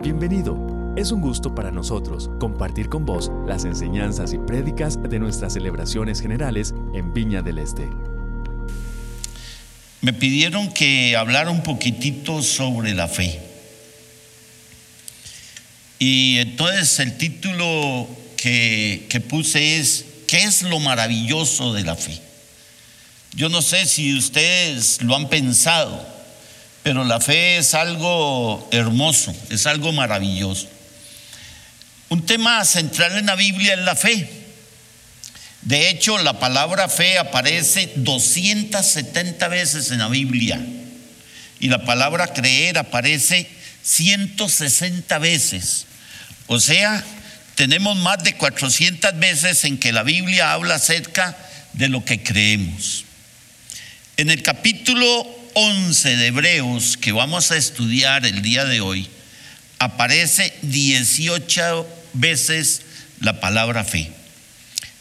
Bienvenido. Es un gusto para nosotros compartir con vos las enseñanzas y prédicas de nuestras celebraciones generales en Viña del Este. Me pidieron que hablara un poquitito sobre la fe. Y entonces el título que, que puse es, ¿qué es lo maravilloso de la fe? Yo no sé si ustedes lo han pensado, pero la fe es algo hermoso, es algo maravilloso. Un tema central en la Biblia es la fe. De hecho, la palabra fe aparece 270 veces en la Biblia y la palabra creer aparece 160 veces. O sea, tenemos más de 400 veces en que la Biblia habla acerca de lo que creemos. En el capítulo 11 de Hebreos que vamos a estudiar el día de hoy, aparece 18 veces la palabra fe.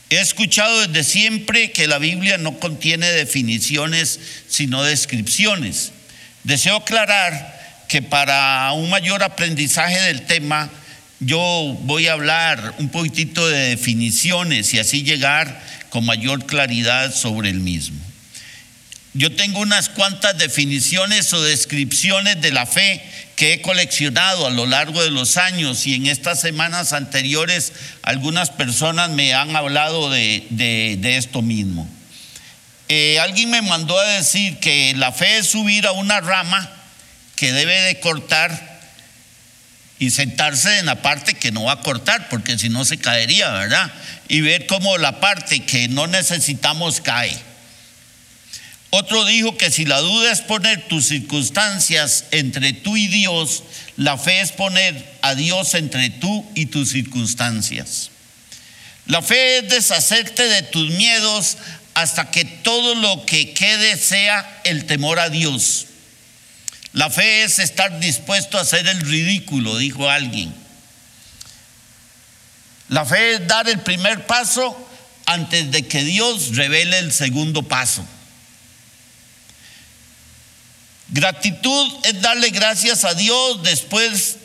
He escuchado desde siempre que la Biblia no contiene definiciones, sino descripciones. Deseo aclarar que para un mayor aprendizaje del tema, yo voy a hablar un poquitito de definiciones y así llegar con mayor claridad sobre el mismo. Yo tengo unas cuantas definiciones o descripciones de la fe que he coleccionado a lo largo de los años y en estas semanas anteriores algunas personas me han hablado de, esto mismo. Eh, alguien me mandó a decir que la fe es subir a una rama que debe de cortar y sentarse en la parte que no va a cortar, porque si no se caería, ¿verdad? Y ver cómo la parte que no necesitamos cae. Otro dijo que si la duda es poner tus circunstancias entre tú y Dios, la fe es poner a Dios entre tú y tus circunstancias. La fe es deshacerte de tus miedos hasta que todo lo que quede sea el temor a Dios. La fe es estar dispuesto a hacer el ridículo, dijo alguien. La fe es dar el primer paso antes de que Dios revele el segundo paso. Gratitud es darle gracias a Dios después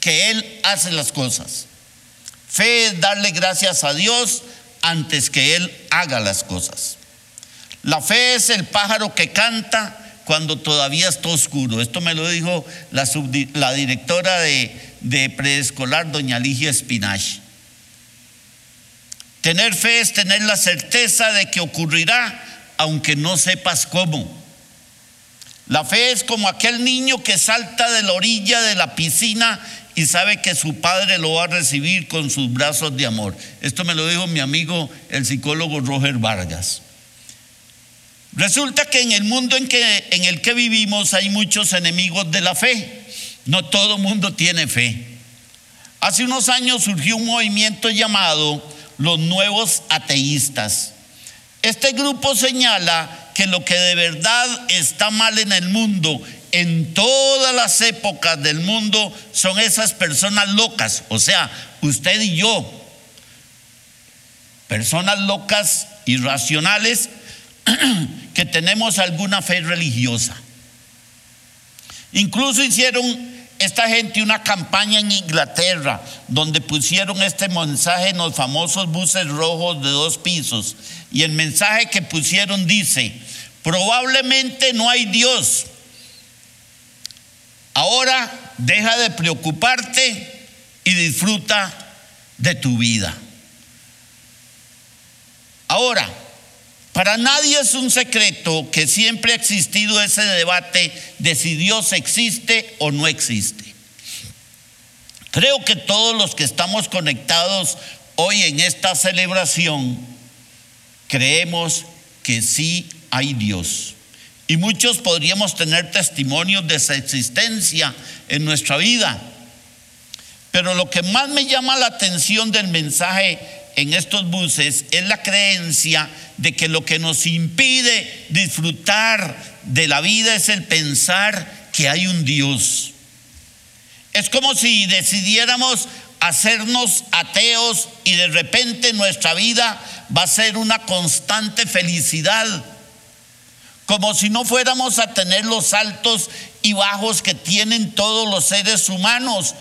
que Él hace las cosas. Fe es darle gracias a Dios antes que Él haga las cosas. La fe es el pájaro que canta cuando todavía está oscuro. Esto me lo dijo la, directora de, preescolar, doña Ligia Espinach. Tener fe es tener la certeza de que ocurrirá aunque no sepas cómo. La fe es como aquel niño que salta de la orilla de la piscina y sabe que su padre lo va a recibir con sus brazos de amor. Esto me lo dijo mi amigo el psicólogo Roger Vargas. Resulta que en el mundo en, que, en el que vivimos hay muchos enemigos de la fe. No todo mundo tiene fe. Hace unos años surgió un movimiento llamado los nuevos ateístas. Este grupo señala que lo que de verdad está mal en el mundo, en todas las épocas del mundo, son esas personas locas, o sea, usted y yo, personas locas, irracionales, que tenemos alguna fe religiosa. Incluso hicieron esta gente una campaña en Inglaterra donde pusieron este mensaje en los famosos buses rojos de dos pisos. Y el mensaje que pusieron dice, probablemente no hay Dios. Ahora deja de preocuparte y disfruta de tu vida. Ahora, para nadie es un secreto que siempre ha existido ese debate de si Dios existe o no existe. Creo que todos los que estamos conectados hoy en esta celebración creemos que sí hay Dios. Y muchos podríamos tener testimonios de esa existencia en nuestra vida. Pero lo que más me llama la atención del mensaje en estos buses es la creencia de que lo que nos impide disfrutar de la vida es el pensar que hay un Dios. Es como si decidiéramos hacernos ateos y de repente nuestra vida va a ser una constante felicidad. Como si no fuéramos a tener los altos y bajos que tienen todos los seres humanos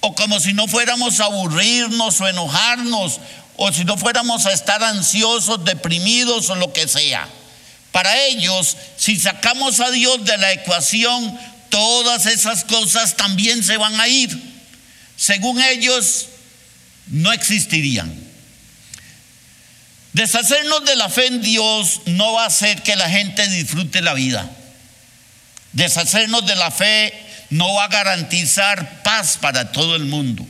o como si no fuéramos a aburrirnos o enojarnos, o si no fuéramos a estar ansiosos, deprimidos o lo que sea. Para ellos, si sacamos a Dios de la ecuación, todas esas cosas también se van a ir. Según ellos, no existirían. Deshacernos de la fe en Dios no va a hacer que la gente disfrute la vida. Deshacernos de la fe no va a garantizar paz para todo el mundo.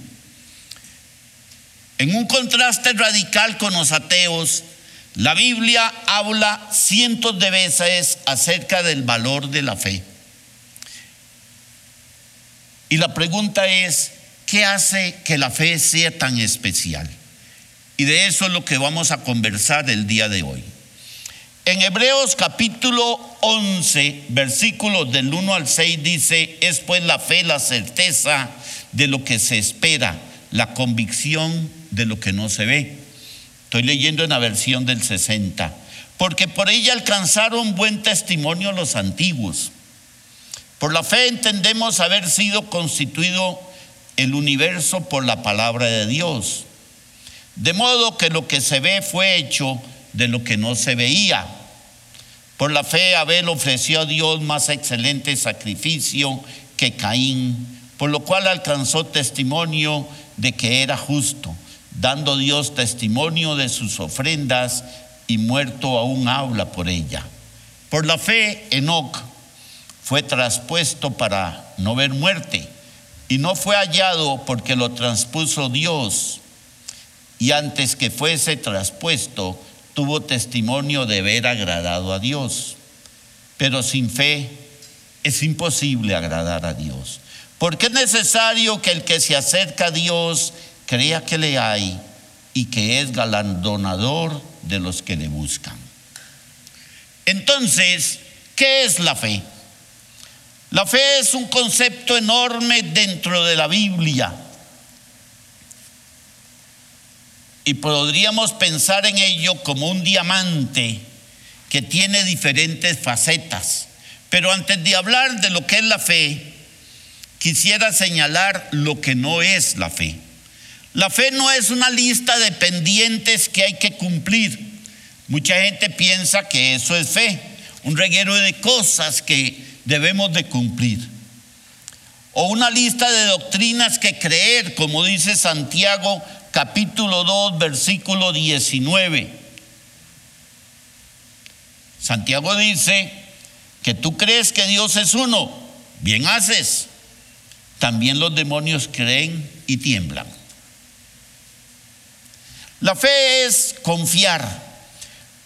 En un contraste radical con los ateos, la Biblia habla cientos de veces acerca del valor de la fe. Y la pregunta es, ¿qué hace que la fe sea tan especial? Y de eso es lo que vamos a conversar el día de hoy. En Hebreos capítulo 11, versículos del 1 al 6 dice, es pues la fe la certeza de lo que se espera, la convicción de lo que no se ve. Estoy leyendo en la versión del 60, porque por ella alcanzaron buen testimonio los antiguos. Por la fe entendemos haber sido constituido el universo por la palabra de Dios. De modo que lo que se ve fue hecho de lo que no se veía. Por la fe Abel ofreció a Dios más excelente sacrificio que Caín, por lo cual alcanzó testimonio de que era justo, dando Dios testimonio de sus ofrendas y muerto aún habla por ella. Por la fe Enoc fue traspuesto para no ver muerte y no fue hallado porque lo transpuso Dios. Y antes que fuese traspuesto, tuvo testimonio de haber agradado a Dios. Pero sin fe es imposible agradar a Dios. Porque es necesario que el que se acerca a Dios crea que le hay y que es galardonador de los que le buscan. Entonces, ¿qué es la fe? La fe es un concepto enorme dentro de la Biblia y podríamos pensar en ello como un diamante que tiene diferentes facetas. Pero antes de hablar de lo que es la fe, quisiera señalar lo que no es la fe. La fe no es una lista de pendientes que hay que cumplir. Mucha gente piensa que eso es fe, un reguero de cosas que debemos de cumplir. O una lista de doctrinas que creer, como dice Santiago capítulo 2, versículo 19. Santiago dice que tú crees que Dios es uno, bien haces. También los demonios creen y tiemblan. La fe es confiar,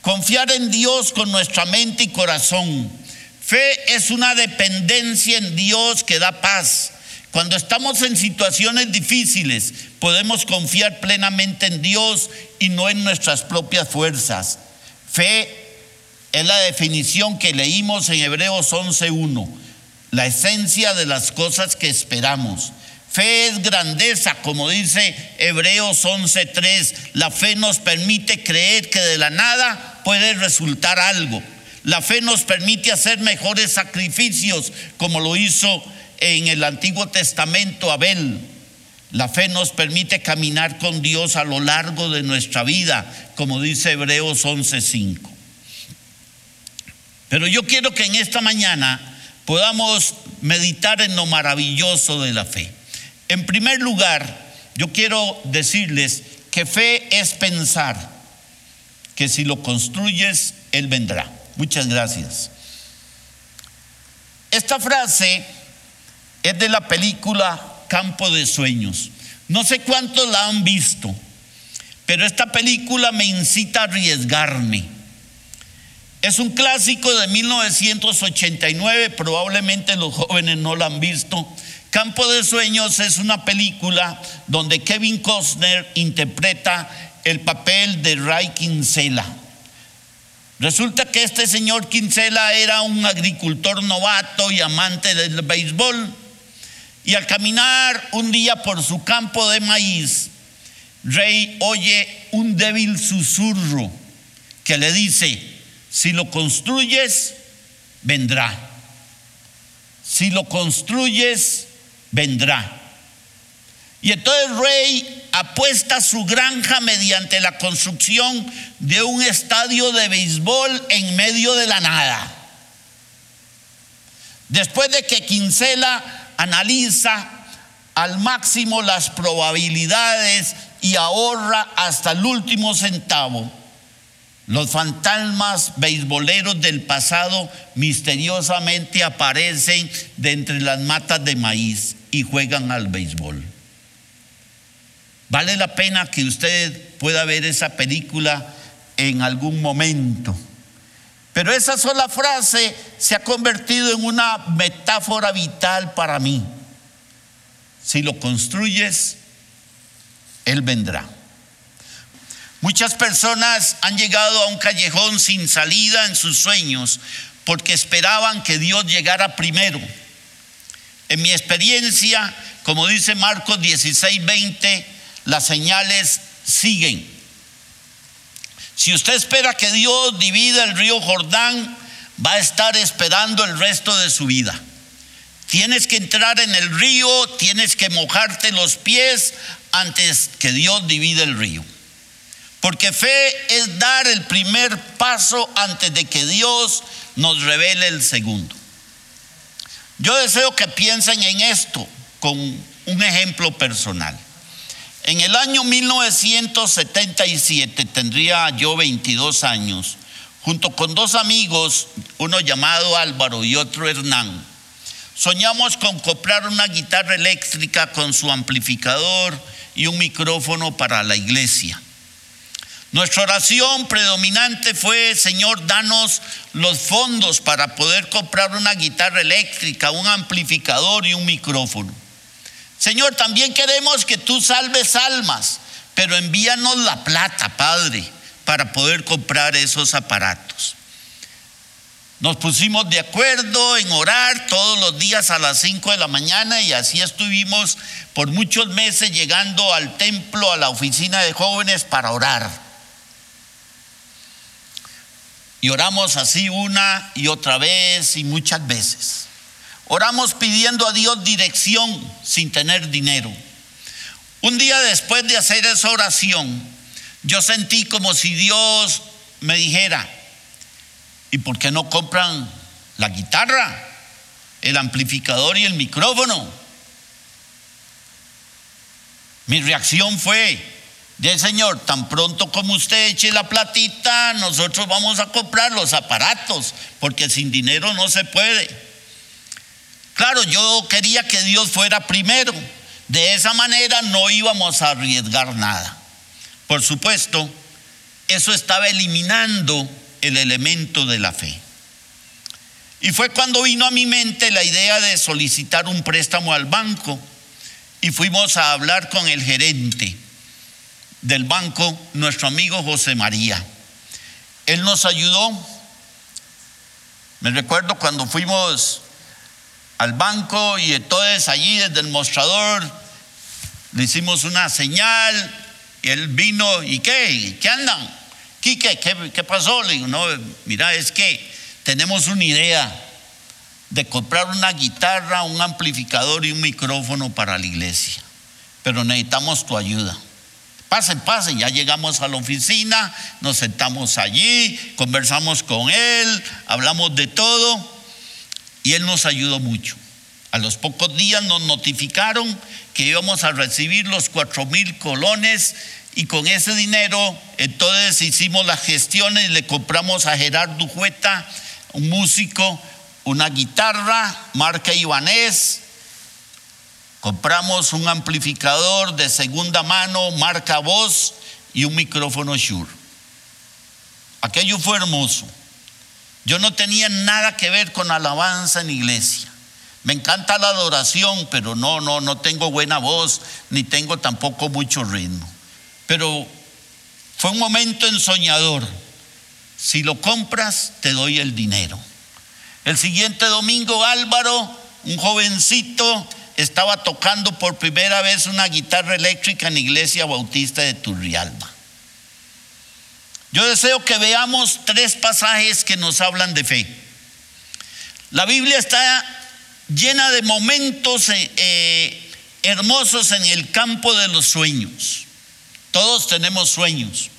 confiar en Dios con nuestra mente y corazón. Fe es una dependencia en Dios que da paz, cuando estamos en situaciones difíciles, podemos confiar plenamente en Dios y no en nuestras propias fuerzas. Fe es la definición que leímos en Hebreos 11.1, la esencia de las cosas que esperamos. Fe es grandeza, como dice Hebreos 11.3. La fe nos permite creer que de la nada puede resultar algo. La fe nos permite hacer mejores sacrificios, como lo hizo en el Antiguo Testamento Abel. La fe nos permite caminar con Dios a lo largo de nuestra vida, como dice Hebreos 11:5. Pero yo quiero que en esta mañana podamos meditar en lo maravilloso de la fe. En primer lugar, yo quiero decirles que fe es pensar que si lo construyes, Él vendrá. Muchas gracias. Esta frase es de la película Campo de Sueños. No sé cuántos la han visto, pero esta película me incita a arriesgarme. Es un clásico de 1989, probablemente los jóvenes no la han visto. Campo de Sueños es una película donde Kevin Costner interpreta el papel de Ray Kinsella. Resulta que este señor Kinsella era un agricultor novato y amante del béisbol y al caminar un día por su campo de maíz, Rey oye un débil susurro que le dice, si lo construyes, vendrá. Si lo construyes, vendrá. Y entonces el rey apuesta su granja mediante la construcción de un estadio de béisbol en medio de la nada. Después de que Quincela analiza al máximo las probabilidades y ahorra hasta el último centavo, los fantasmas beisboleros del pasado misteriosamente aparecen de entre las matas de maíz y juegan al béisbol. Vale la pena que usted pueda ver esa película en algún momento. Pero esa sola frase se ha convertido en una metáfora vital para mí. Si lo construyes, Él vendrá. Muchas personas han llegado a un callejón sin salida en sus sueños porque esperaban que Dios llegara primero. En mi experiencia, como dice Marcos 16, 20, las señales siguen. Si usted espera que Dios divida el río Jordán, va a estar esperando el resto de su vida. Tienes que entrar en el río, tienes que mojarte los pies antes que Dios divida el río. Porque fe es dar el primer paso antes de que Dios nos revele el segundo. Yo deseo que piensen en esto con un ejemplo personal. En el año 1977, tendría yo 22 años, junto con dos amigos, uno llamado Álvaro y otro Hernán, soñamos con comprar una guitarra eléctrica con su amplificador y un micrófono para la iglesia. Nuestra oración predominante fue, Señor, danos los fondos para poder comprar una guitarra eléctrica, un amplificador y un micrófono. Señor, también queremos que tú salves almas, pero envíanos la plata, Padre, para poder comprar esos aparatos. Nos pusimos de acuerdo en orar todos los días a las 5 de la mañana y así estuvimos por muchos meses llegando al templo, a la oficina de jóvenes para orar. Y oramos así una y otra vez y muchas veces. Oramos pidiendo a Dios dirección sin tener dinero. Un día después de hacer esa oración, yo sentí como si Dios me dijera, ¿y por qué no compran la guitarra, el amplificador y el micrófono? Mi reacción fue, de Señor, tan pronto como usted eche la platita, nosotros vamos a comprar los aparatos, porque sin dinero no se puede. Claro, yo quería que Dios fuera primero. De esa manera no íbamos a arriesgar nada. Por supuesto, eso estaba eliminando el elemento de la fe. Y fue cuando vino a mi mente la idea de solicitar un préstamo al banco y fuimos a hablar con el gerente del banco, nuestro amigo José María. Él nos ayudó. Me recuerdo cuando fuimos al banco y entonces allí desde el mostrador le hicimos una señal y él vino y qué, ¿qué andan? Quique, ¿qué, ¿qué pasó? Le digo, no, mira, es que tenemos una idea de comprar una guitarra, un amplificador y un micrófono para la iglesia, pero necesitamos tu ayuda. Pasen, pasen, ya llegamos a la oficina, nos sentamos allí, conversamos con él, hablamos de todo y Él nos ayudó mucho. A los pocos días nos notificaron que íbamos a recibir los cuatro mil colones y con ese dinero entonces hicimos las gestiones y le compramos a Gerardo Jueta, un músico, una guitarra marca Ibanés, compramos un amplificador de segunda mano marca Voz y un micrófono Shure. Aquello fue hermoso. Yo no tenía nada que ver con alabanza en iglesia. Me encanta la adoración, pero no, no, no tengo buena voz, ni tengo tampoco mucho ritmo. Pero fue un momento ensoñador. Si lo compras, te doy el dinero. El siguiente domingo, Álvaro, un jovencito, estaba tocando por primera vez una guitarra eléctrica en Iglesia Bautista de Turrialba. Yo deseo que veamos tres pasajes que nos hablan de fe. La Biblia está llena de momentos eh, eh, hermosos en el campo de los sueños. Todos tenemos sueños.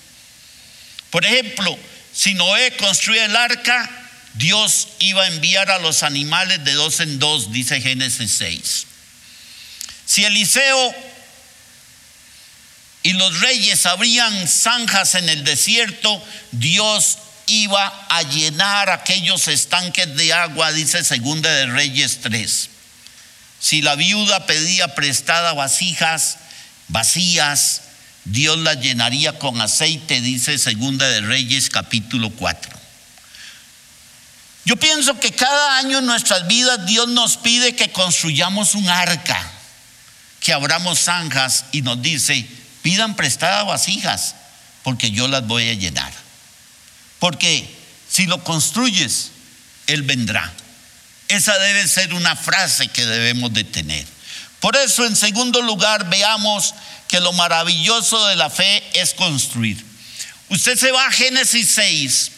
Por ejemplo, si Noé construye el arca, Dios iba a enviar a los animales de dos en dos, dice Génesis 6. Si Eliseo y los reyes abrían zanjas en el desierto, Dios iba a llenar aquellos estanques de agua, dice Segunda de Reyes 3. Si la viuda pedía prestada vasijas vacías, Dios las llenaría con aceite, dice Segunda de Reyes capítulo 4. Yo pienso que cada año en nuestras vidas Dios nos pide que construyamos un arca, que abramos zanjas y nos dice, pidan prestadas vasijas, porque yo las voy a llenar. Porque si lo construyes, Él vendrá. Esa debe ser una frase que debemos de tener. Por eso, en segundo lugar, veamos que lo maravilloso de la fe es construir. Usted se va a Génesis 6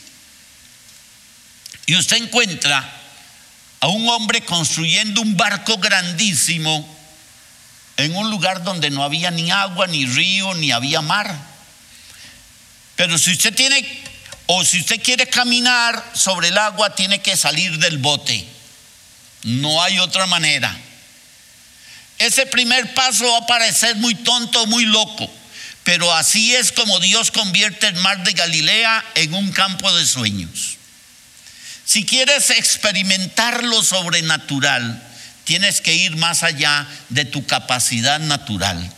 y usted encuentra a un hombre construyendo un barco grandísimo en un lugar donde no había ni agua, ni río, ni había mar. Pero si usted tiene, o si usted quiere caminar sobre el agua, tiene que salir del bote. No hay otra manera. Ese primer paso va a parecer muy tonto, muy loco, pero así es como Dios convierte el mar de Galilea en un campo de sueños. Si quieres experimentar lo sobrenatural, tienes que ir más allá de tu capacidad natural.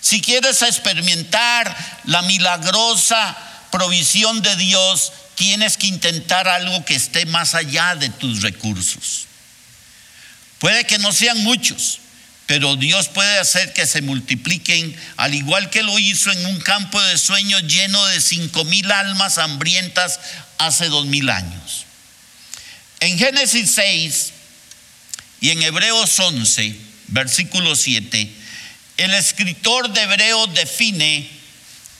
Si quieres experimentar la milagrosa provisión de Dios, tienes que intentar algo que esté más allá de tus recursos. Puede que no sean muchos, pero Dios puede hacer que se multipliquen, al igual que lo hizo en un campo de sueños lleno de cinco mil almas hambrientas hace dos mil años. En Génesis 6, y en Hebreos 11, versículo 7, el escritor de Hebreos define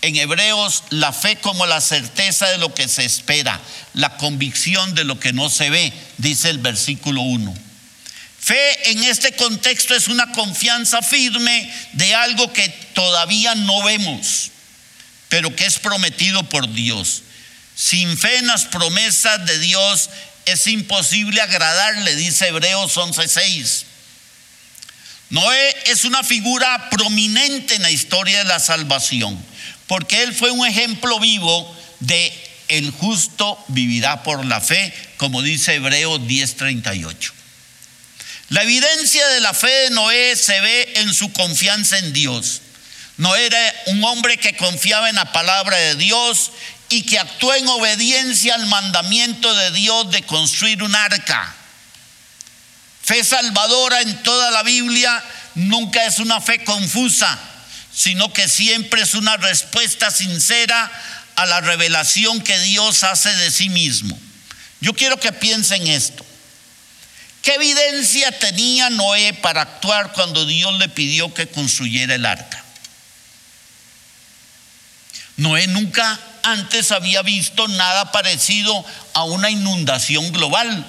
en Hebreos la fe como la certeza de lo que se espera, la convicción de lo que no se ve, dice el versículo 1. Fe en este contexto es una confianza firme de algo que todavía no vemos, pero que es prometido por Dios. Sin fe en las promesas de Dios es imposible agradarle, dice Hebreos 11:6. Noé es una figura prominente en la historia de la salvación, porque él fue un ejemplo vivo de el justo vivirá por la fe, como dice Hebreos 10:38. La evidencia de la fe de Noé se ve en su confianza en Dios. Noé era un hombre que confiaba en la palabra de Dios y que actuó en obediencia al mandamiento de Dios de construir un arca. Fe salvadora en toda la Biblia nunca es una fe confusa, sino que siempre es una respuesta sincera a la revelación que Dios hace de sí mismo. Yo quiero que piensen esto. ¿Qué evidencia tenía Noé para actuar cuando Dios le pidió que construyera el arca? Noé nunca antes había visto nada parecido a una inundación global.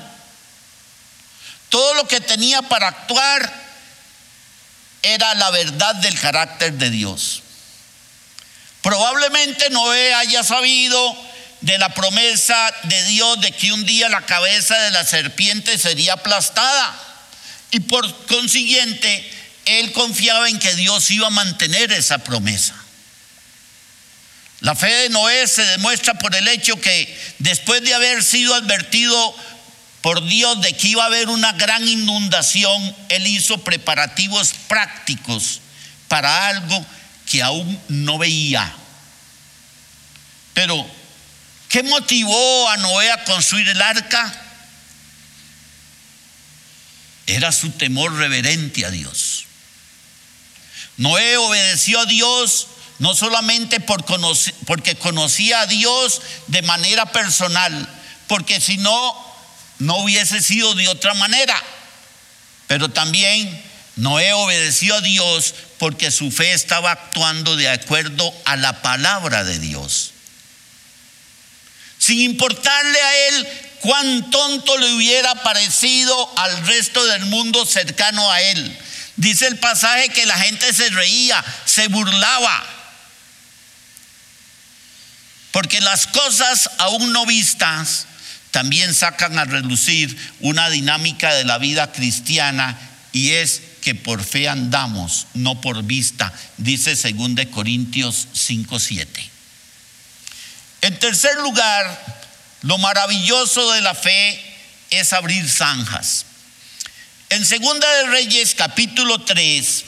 Todo lo que tenía para actuar era la verdad del carácter de Dios. Probablemente Noé haya sabido de la promesa de Dios de que un día la cabeza de la serpiente sería aplastada. Y por consiguiente, él confiaba en que Dios iba a mantener esa promesa. La fe de Noé se demuestra por el hecho que después de haber sido advertido por Dios de que iba a haber una gran inundación, él hizo preparativos prácticos para algo que aún no veía. Pero, ¿qué motivó a Noé a construir el arca? Era su temor reverente a Dios. Noé obedeció a Dios no solamente por porque conocía a Dios de manera personal, porque si no, no hubiese sido de otra manera, pero también Noé obedeció a Dios porque su fe estaba actuando de acuerdo a la palabra de Dios. Sin importarle a él cuán tonto le hubiera parecido al resto del mundo cercano a él. Dice el pasaje que la gente se reía, se burlaba. Porque las cosas aún no vistas también sacan a relucir una dinámica de la vida cristiana y es que por fe andamos, no por vista, dice 2 Corintios 5:7. En tercer lugar, lo maravilloso de la fe es abrir zanjas. En Segunda de Reyes capítulo 3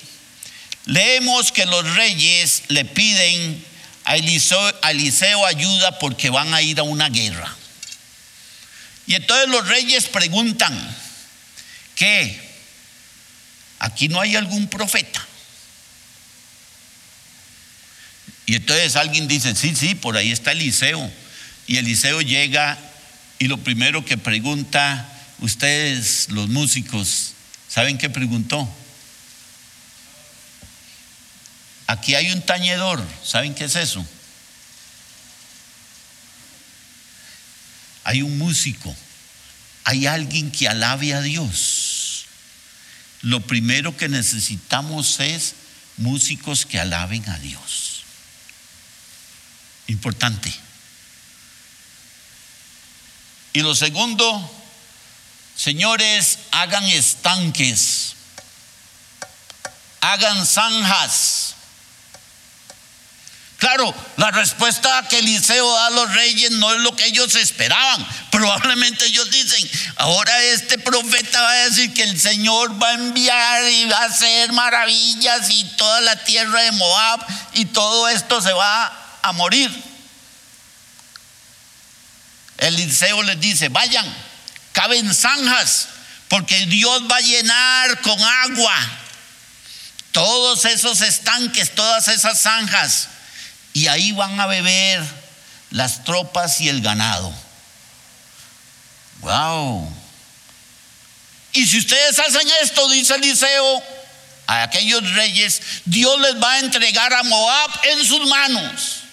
leemos que los reyes le piden a Eliseo, ayuda porque van a ir a una guerra. Y entonces los reyes preguntan, ¿qué? Aquí no hay algún profeta. Y entonces alguien dice, sí, sí, por ahí está Eliseo. Y Eliseo llega y lo primero que pregunta, ustedes los músicos, ¿saben qué preguntó? Aquí hay un tañedor, ¿saben qué es eso? Hay un músico, hay alguien que alabe a Dios. Lo primero que necesitamos es músicos que alaben a Dios. Importante. Y lo segundo, señores, hagan estanques, hagan zanjas Claro, la respuesta que Eliseo da a los reyes no es lo que ellos esperaban. Probablemente ellos dicen, ahora este profeta va a decir que el Señor va a enviar y va a hacer maravillas y toda la tierra de Moab y todo esto se va a morir. Eliseo les dice, vayan, caben zanjas, porque Dios va a llenar con agua todos esos estanques, todas esas zanjas y ahí van a beber las tropas y el ganado. Wow. Y si ustedes hacen esto, dice Eliseo, a aquellos reyes, Dios les va a entregar a Moab en sus manos.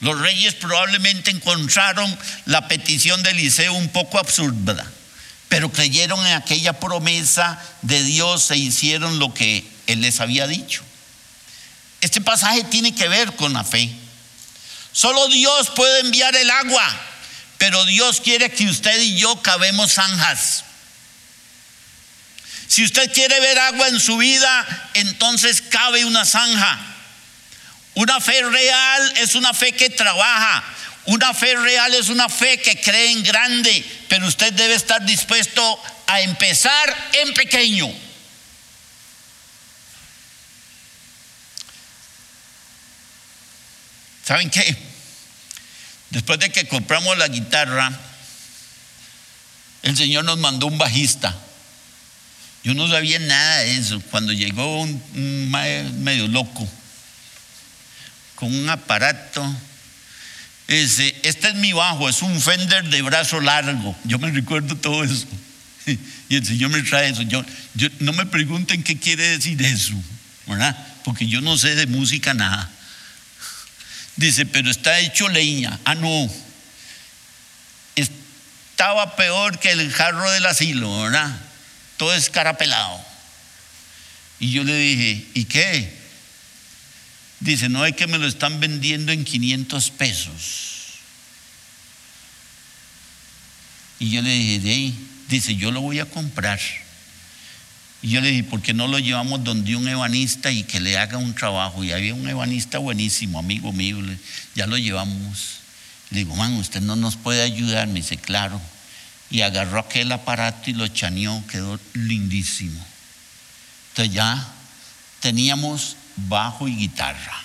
Los reyes probablemente encontraron la petición de Eliseo un poco absurda, pero creyeron en aquella promesa de Dios e hicieron lo que él les había dicho. Este pasaje tiene que ver con la fe. Solo Dios puede enviar el agua, pero Dios quiere que usted y yo cabemos zanjas. Si usted quiere ver agua en su vida, entonces cabe una zanja. Una fe real es una fe que trabaja. Una fe real es una fe que cree en grande, pero usted debe estar dispuesto a empezar en pequeño. ¿Saben qué? Después de que compramos la guitarra, el Señor nos mandó un bajista. Yo no sabía nada de eso. Cuando llegó un, medio loco, con un aparato, ese, este es mi bajo, es un Fender de brazo largo. Yo me recuerdo todo eso. Y el Señor me trae eso. Yo, yo, no me pregunten qué quiere decir eso, ¿verdad? Porque yo no sé de música nada. Dice, pero está hecho leña. Ah, no. Estaba peor que el jarro del asilo, ¿verdad? Todo escarapelado. Y yo le dije, ¿y qué? Dice, no es que me lo están vendiendo en 500 pesos. Y yo le dije, dice, yo lo voy a comprar. Y yo le dije, ¿por qué no lo llevamos donde un ebanista y que le haga un trabajo? Y había un ebanista buenísimo, amigo mío, ya lo llevamos. Le digo, man, usted no nos puede ayudar. Me dice, claro. Y agarró aquel aparato y lo chaneó, quedó lindísimo. Entonces ya teníamos bajo y guitarra.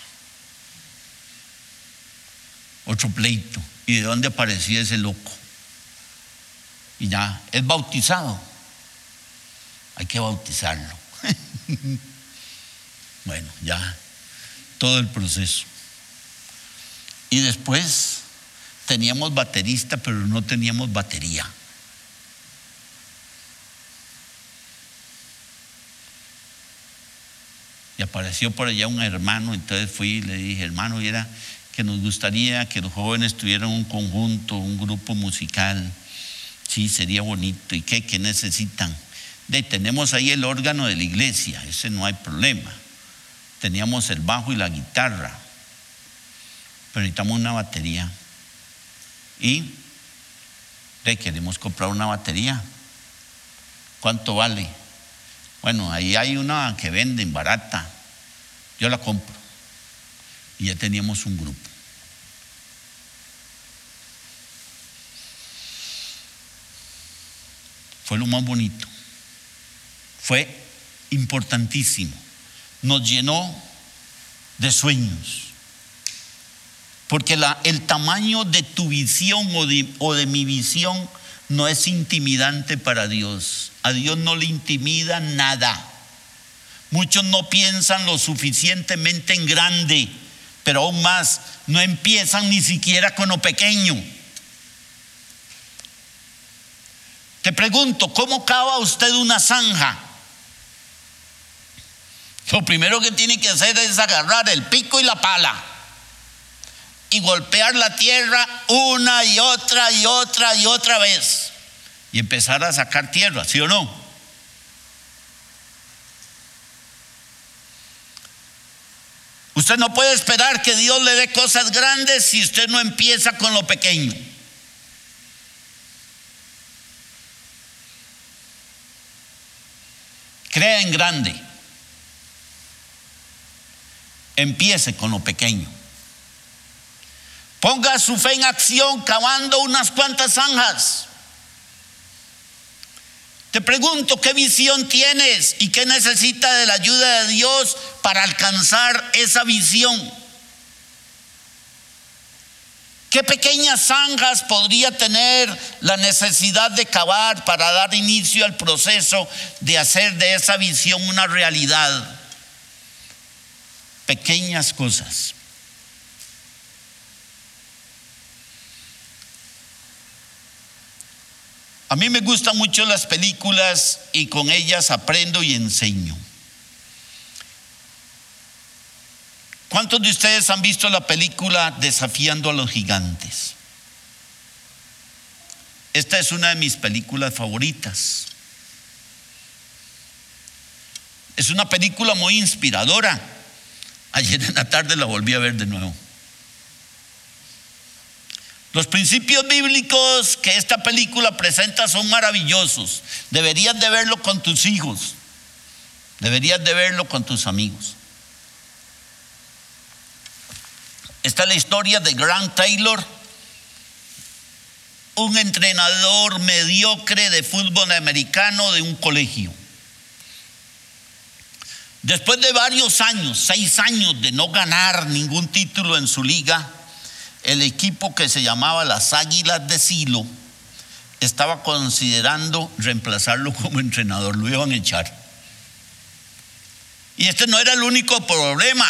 Otro pleito. ¿Y de dónde aparecía ese loco? Y ya, es bautizado hay que bautizarlo. bueno, ya, todo el proceso. Y después teníamos baterista, pero no teníamos batería. Y apareció por allá un hermano, entonces fui y le dije, hermano, era que nos gustaría que los jóvenes tuvieran un conjunto, un grupo musical. Sí, sería bonito. ¿Y qué? ¿Qué necesitan? Tenemos ahí el órgano de la iglesia, ese no hay problema. Teníamos el bajo y la guitarra, pero necesitamos una batería. Y de, queremos comprar una batería. ¿Cuánto vale? Bueno, ahí hay una que venden barata. Yo la compro. Y ya teníamos un grupo. Fue lo más bonito. Fue importantísimo. Nos llenó de sueños. Porque el tamaño de tu visión o de, o de mi visión no es intimidante para Dios. A Dios no le intimida nada. Muchos no piensan lo suficientemente en grande, pero aún más, no empiezan ni siquiera con lo pequeño. Te pregunto, ¿cómo cava usted una zanja? Lo primero que tiene que hacer es agarrar el pico y la pala y golpear la tierra una y otra y otra y otra vez y empezar a sacar tierra, ¿sí o no? Usted no puede esperar que Dios le dé cosas grandes si usted no empieza con lo pequeño. Crea en grande. Empiece con lo pequeño. Ponga su fe en acción cavando unas cuantas zanjas. Te pregunto, ¿qué visión tienes y qué necesita de la ayuda de Dios para alcanzar esa visión? ¿Qué pequeñas zanjas podría tener la necesidad de cavar para dar inicio al proceso de hacer de esa visión una realidad? Pequeñas cosas. A mí me gustan mucho las películas y con ellas aprendo y enseño. ¿Cuántos de ustedes han visto la película Desafiando a los Gigantes? Esta es una de mis películas favoritas. Es una película muy inspiradora. Ayer en la tarde la volví a ver de nuevo. Los principios bíblicos que esta película presenta son maravillosos. Deberías de verlo con tus hijos. Deberías de verlo con tus amigos. Esta es la historia de Grant Taylor, un entrenador mediocre de fútbol americano de un colegio. Después de varios años, seis años de no ganar ningún título en su liga, el equipo que se llamaba las Águilas de Silo estaba considerando reemplazarlo como entrenador, lo iban a echar. Y este no era el único problema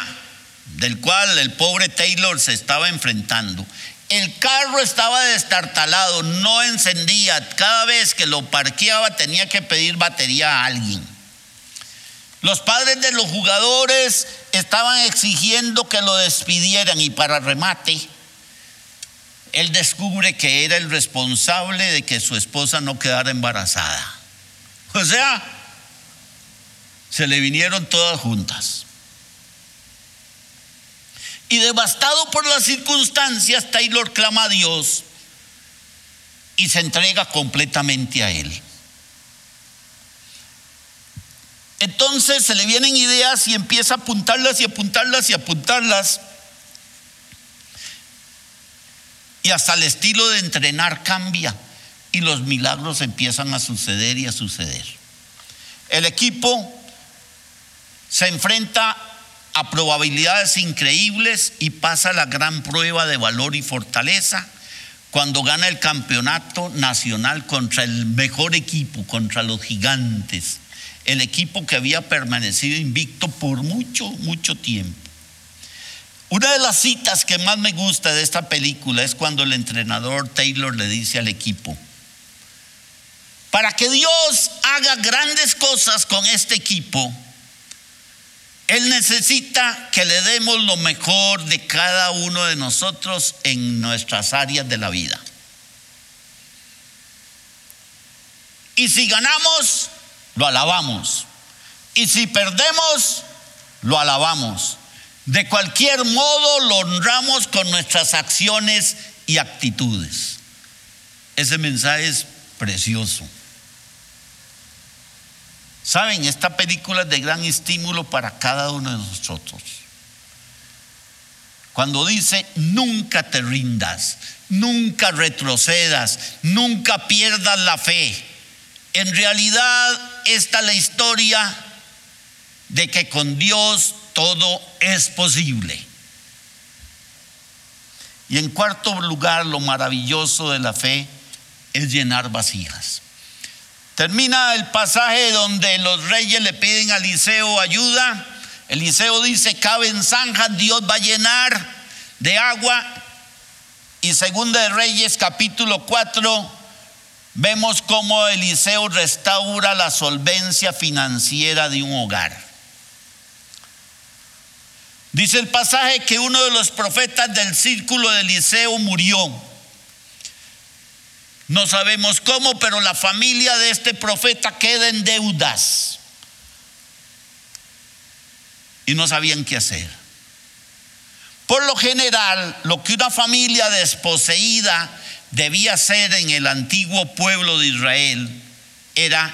del cual el pobre Taylor se estaba enfrentando. El carro estaba destartalado, no encendía. Cada vez que lo parqueaba tenía que pedir batería a alguien. Los padres de los jugadores estaban exigiendo que lo despidieran y para remate, él descubre que era el responsable de que su esposa no quedara embarazada. O sea, se le vinieron todas juntas. Y devastado por las circunstancias, Taylor clama a Dios y se entrega completamente a Él. Entonces se le vienen ideas y empieza a apuntarlas y apuntarlas y apuntarlas. Y hasta el estilo de entrenar cambia y los milagros empiezan a suceder y a suceder. El equipo se enfrenta a probabilidades increíbles y pasa la gran prueba de valor y fortaleza cuando gana el campeonato nacional contra el mejor equipo, contra los gigantes, el equipo que había permanecido invicto por mucho, mucho tiempo. Una de las citas que más me gusta de esta película es cuando el entrenador Taylor le dice al equipo, para que Dios haga grandes cosas con este equipo, él necesita que le demos lo mejor de cada uno de nosotros en nuestras áreas de la vida. Y si ganamos, lo alabamos. Y si perdemos, lo alabamos. De cualquier modo, lo honramos con nuestras acciones y actitudes. Ese mensaje es precioso. Saben, esta película es de gran estímulo para cada uno de nosotros. Cuando dice, nunca te rindas, nunca retrocedas, nunca pierdas la fe. En realidad, esta es la historia de que con Dios todo es posible. Y en cuarto lugar, lo maravilloso de la fe es llenar vasijas. Termina el pasaje donde los reyes le piden a Eliseo ayuda. Eliseo dice, cabe en zanjas, Dios va a llenar de agua. Y segunda de Reyes capítulo 4, vemos cómo Eliseo restaura la solvencia financiera de un hogar. Dice el pasaje que uno de los profetas del círculo de Eliseo murió. No sabemos cómo, pero la familia de este profeta queda en deudas. Y no sabían qué hacer. Por lo general, lo que una familia desposeída debía hacer en el antiguo pueblo de Israel era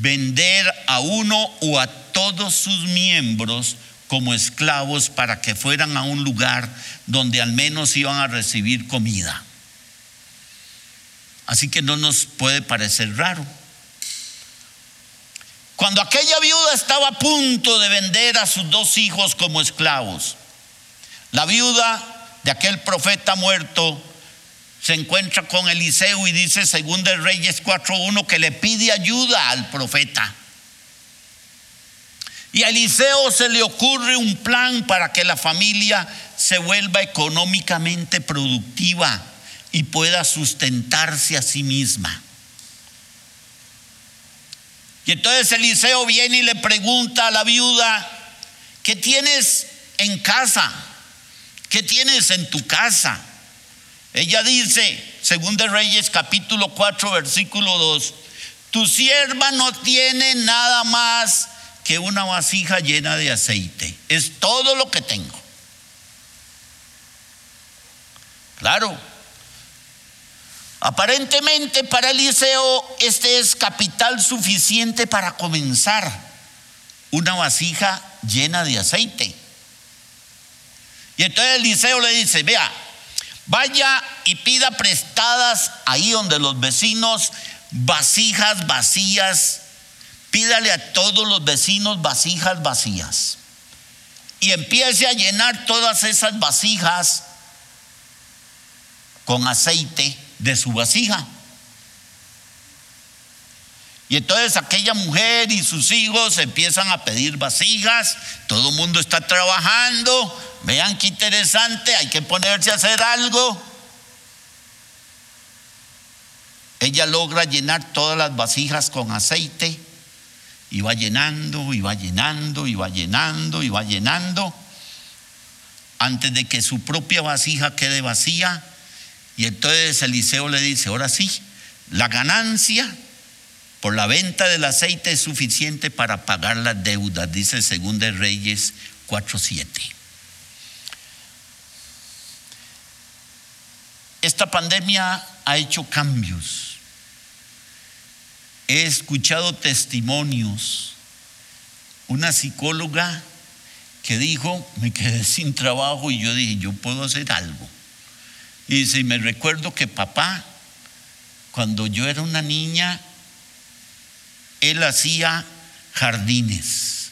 vender a uno o a todos sus miembros como esclavos para que fueran a un lugar donde al menos iban a recibir comida. Así que no nos puede parecer raro. Cuando aquella viuda estaba a punto de vender a sus dos hijos como esclavos, la viuda de aquel profeta muerto se encuentra con Eliseo y dice, según de Reyes 4.1, que le pide ayuda al profeta. Y a Eliseo se le ocurre un plan para que la familia se vuelva económicamente productiva y pueda sustentarse a sí misma. Y entonces Eliseo viene y le pregunta a la viuda, ¿qué tienes en casa? ¿Qué tienes en tu casa? Ella dice, según de Reyes capítulo 4 versículo 2, tu sierva no tiene nada más que una vasija llena de aceite. Es todo lo que tengo. Claro. Aparentemente para Eliseo este es capital suficiente para comenzar. Una vasija llena de aceite. Y entonces Eliseo le dice, vea, vaya y pida prestadas ahí donde los vecinos vasijas vacías Pídale a todos los vecinos vasijas vacías. Y empiece a llenar todas esas vasijas con aceite de su vasija. Y entonces aquella mujer y sus hijos empiezan a pedir vasijas, todo el mundo está trabajando, vean qué interesante, hay que ponerse a hacer algo. Ella logra llenar todas las vasijas con aceite y va llenando, y va llenando, y va llenando, y va llenando, antes de que su propia vasija quede vacía. Y entonces Eliseo le dice, ahora sí, la ganancia por la venta del aceite es suficiente para pagar las deudas, dice el de Reyes 4.7. Esta pandemia ha hecho cambios he escuchado testimonios. Una psicóloga que dijo, me quedé sin trabajo y yo dije, yo puedo hacer algo. Y dice, me recuerdo que papá, cuando yo era una niña, él hacía jardines.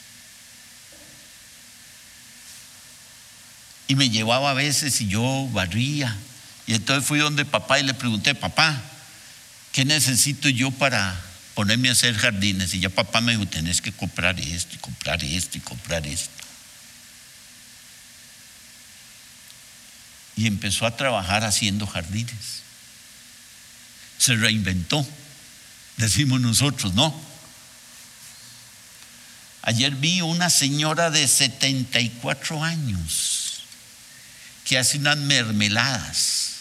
Y me llevaba a veces y yo barría. Y entonces fui donde papá y le pregunté, papá, ¿qué necesito yo para ponerme a hacer jardines. Y ya papá me dijo, tenés que comprar esto y comprar esto y comprar esto. Y empezó a trabajar haciendo jardines. Se reinventó, decimos nosotros, ¿no? Ayer vi una señora de 74 años que hace unas mermeladas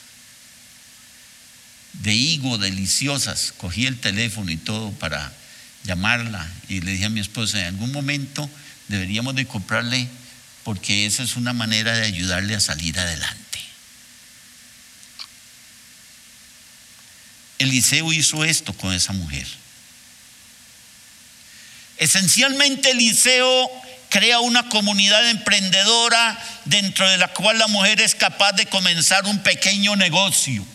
de higo deliciosas. Cogí el teléfono y todo para llamarla y le dije a mi esposa, en algún momento deberíamos de comprarle porque esa es una manera de ayudarle a salir adelante. Eliseo hizo esto con esa mujer. Esencialmente Eliseo crea una comunidad emprendedora dentro de la cual la mujer es capaz de comenzar un pequeño negocio.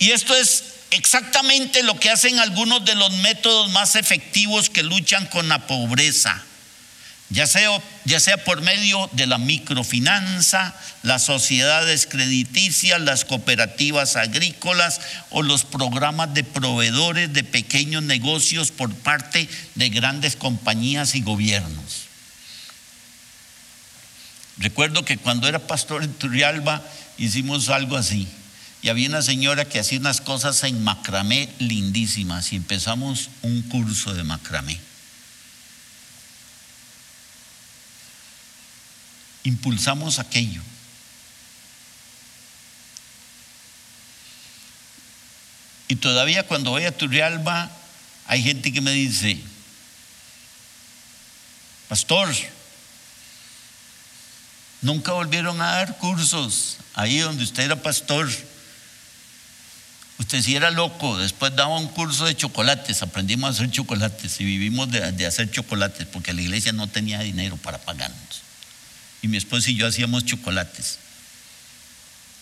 Y esto es exactamente lo que hacen algunos de los métodos más efectivos que luchan con la pobreza ya sea, ya sea por medio de la microfinanza, las sociedades crediticias, las cooperativas agrícolas o los programas de proveedores de pequeños negocios por parte de grandes compañías y gobiernos. Recuerdo que cuando era pastor en Turrialba hicimos algo así. Y había una señora que hacía unas cosas en macramé lindísimas y empezamos un curso de macramé. impulsamos aquello. Y todavía cuando voy a Turrialba hay gente que me dice, pastor, nunca volvieron a dar cursos ahí donde usted era pastor. Usted sí era loco, después daba un curso de chocolates, aprendimos a hacer chocolates y vivimos de, de hacer chocolates porque la iglesia no tenía dinero para pagarnos y mi esposa y yo hacíamos chocolates.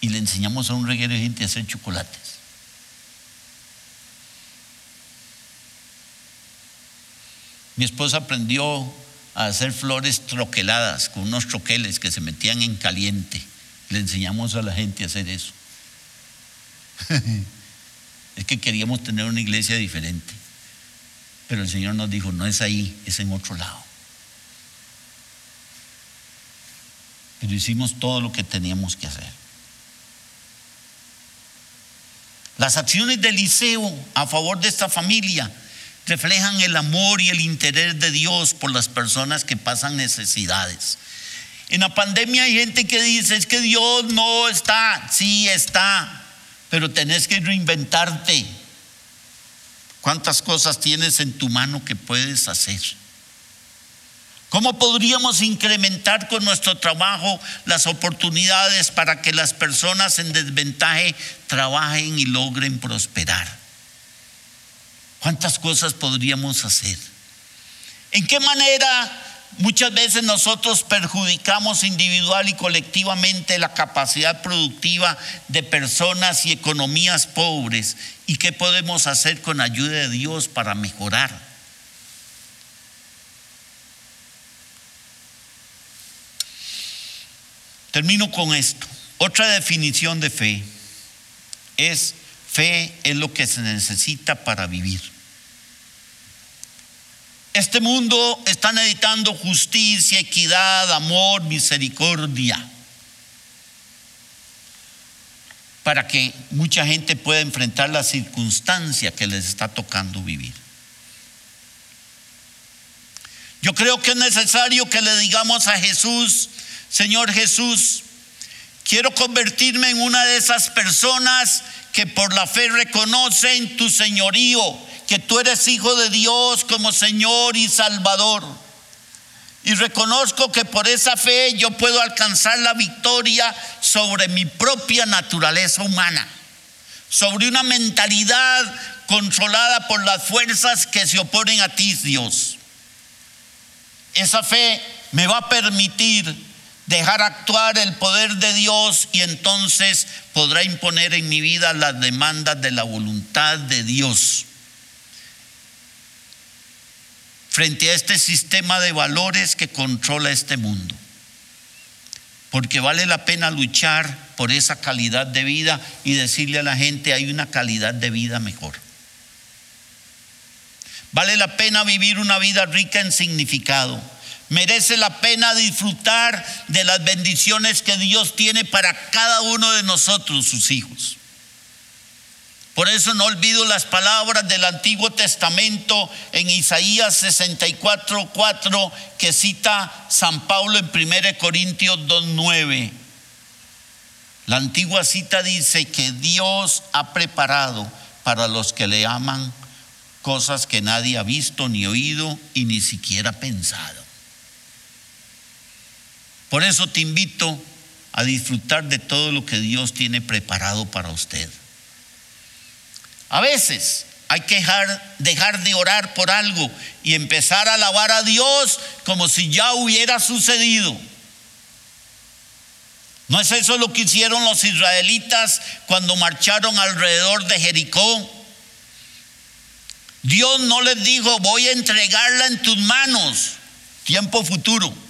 Y le enseñamos a un reguero de gente a hacer chocolates. Mi esposa aprendió a hacer flores troqueladas con unos troqueles que se metían en caliente. Le enseñamos a la gente a hacer eso. es que queríamos tener una iglesia diferente. Pero el Señor nos dijo, no es ahí, es en otro lado. pero hicimos todo lo que teníamos que hacer. Las acciones de Eliseo a favor de esta familia reflejan el amor y el interés de Dios por las personas que pasan necesidades. En la pandemia hay gente que dice, es que Dios no está, sí está, pero tenés que reinventarte. ¿Cuántas cosas tienes en tu mano que puedes hacer? ¿Cómo podríamos incrementar con nuestro trabajo las oportunidades para que las personas en desventaja trabajen y logren prosperar? ¿Cuántas cosas podríamos hacer? ¿En qué manera muchas veces nosotros perjudicamos individual y colectivamente la capacidad productiva de personas y economías pobres? ¿Y qué podemos hacer con ayuda de Dios para mejorar? Termino con esto. Otra definición de fe es fe es lo que se necesita para vivir. Este mundo está necesitando justicia, equidad, amor, misericordia, para que mucha gente pueda enfrentar la circunstancia que les está tocando vivir. Yo creo que es necesario que le digamos a Jesús, Señor Jesús, quiero convertirme en una de esas personas que por la fe reconocen tu señorío, que tú eres hijo de Dios como Señor y Salvador. Y reconozco que por esa fe yo puedo alcanzar la victoria sobre mi propia naturaleza humana, sobre una mentalidad controlada por las fuerzas que se oponen a ti, Dios. Esa fe me va a permitir dejar actuar el poder de Dios y entonces podrá imponer en mi vida las demandas de la voluntad de Dios. Frente a este sistema de valores que controla este mundo. Porque vale la pena luchar por esa calidad de vida y decirle a la gente hay una calidad de vida mejor. Vale la pena vivir una vida rica en significado Merece la pena disfrutar de las bendiciones que Dios tiene para cada uno de nosotros, sus hijos. Por eso no olvido las palabras del Antiguo Testamento en Isaías 64, 4 que cita San Pablo en 1 Corintios 2, 9. La antigua cita dice que Dios ha preparado para los que le aman cosas que nadie ha visto ni oído y ni siquiera pensado. Por eso te invito a disfrutar de todo lo que Dios tiene preparado para usted. A veces hay que dejar, de orar por algo y empezar a alabar a Dios como si ya hubiera sucedido. ¿No es eso lo que hicieron los israelitas cuando marcharon alrededor de Jericó? Dios no les dijo, voy a entregarla en tus manos, tiempo futuro.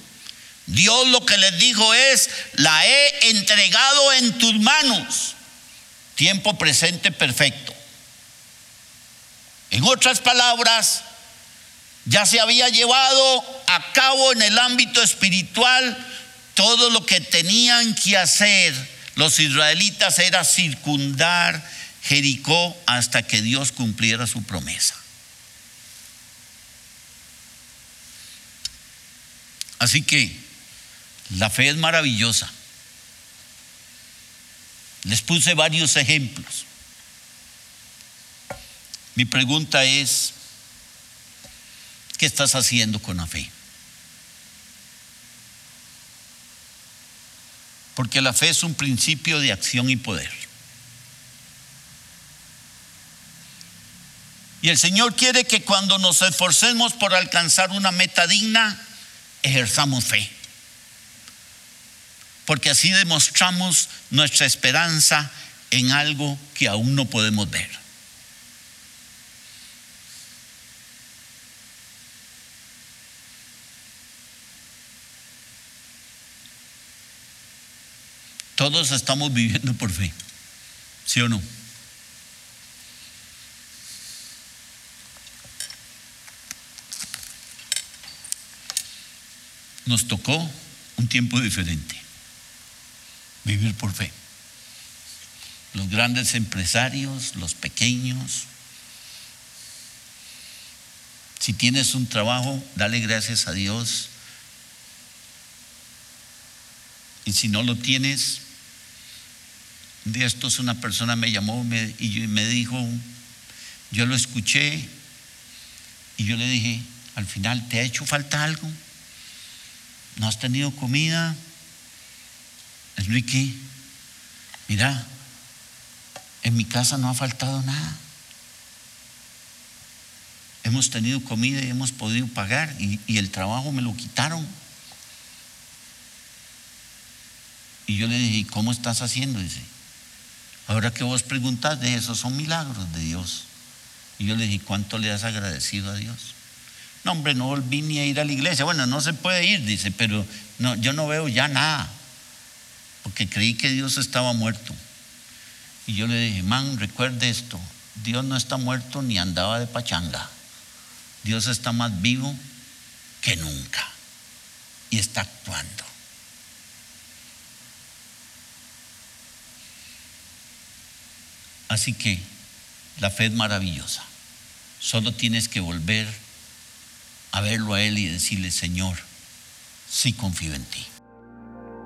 Dios lo que les dijo es, la he entregado en tus manos, tiempo presente perfecto. En otras palabras, ya se había llevado a cabo en el ámbito espiritual todo lo que tenían que hacer los israelitas era circundar Jericó hasta que Dios cumpliera su promesa. Así que la fe es maravillosa. Les puse varios ejemplos. Mi pregunta es, ¿qué estás haciendo con la fe? porque la fe es un principio de acción y poder. Y el Señor quiere que cuando nos esforcemos por alcanzar una meta digna, ejerzamos fe. Porque así demostramos nuestra esperanza en algo que aún no podemos ver. Todos estamos viviendo por fe, ¿sí o no? Nos tocó un tiempo diferente, vivir por fe. Los grandes empresarios, los pequeños. Si tienes un trabajo, dale gracias a Dios. Y si no lo tienes, de estos una persona me llamó y me dijo, yo lo escuché y yo le dije, al final, ¿te ha hecho falta algo? ¿No has tenido comida? Enrique, mira, en mi casa no ha faltado nada. Hemos tenido comida y hemos podido pagar y, y el trabajo me lo quitaron. Y yo le dije, ¿cómo estás haciendo? Dice, Ahora que vos preguntas de eso, son milagros de Dios. Y yo le dije, ¿cuánto le has agradecido a Dios? No, hombre, no volví ni a ir a la iglesia. Bueno, no se puede ir, dice, pero no, yo no veo ya nada. Porque creí que Dios estaba muerto. Y yo le dije, man, recuerde esto. Dios no está muerto ni andaba de pachanga. Dios está más vivo que nunca. Y está actuando. Así que la fe es maravillosa. Solo tienes que volver a verlo a Él y decirle, Señor, sí confío en ti.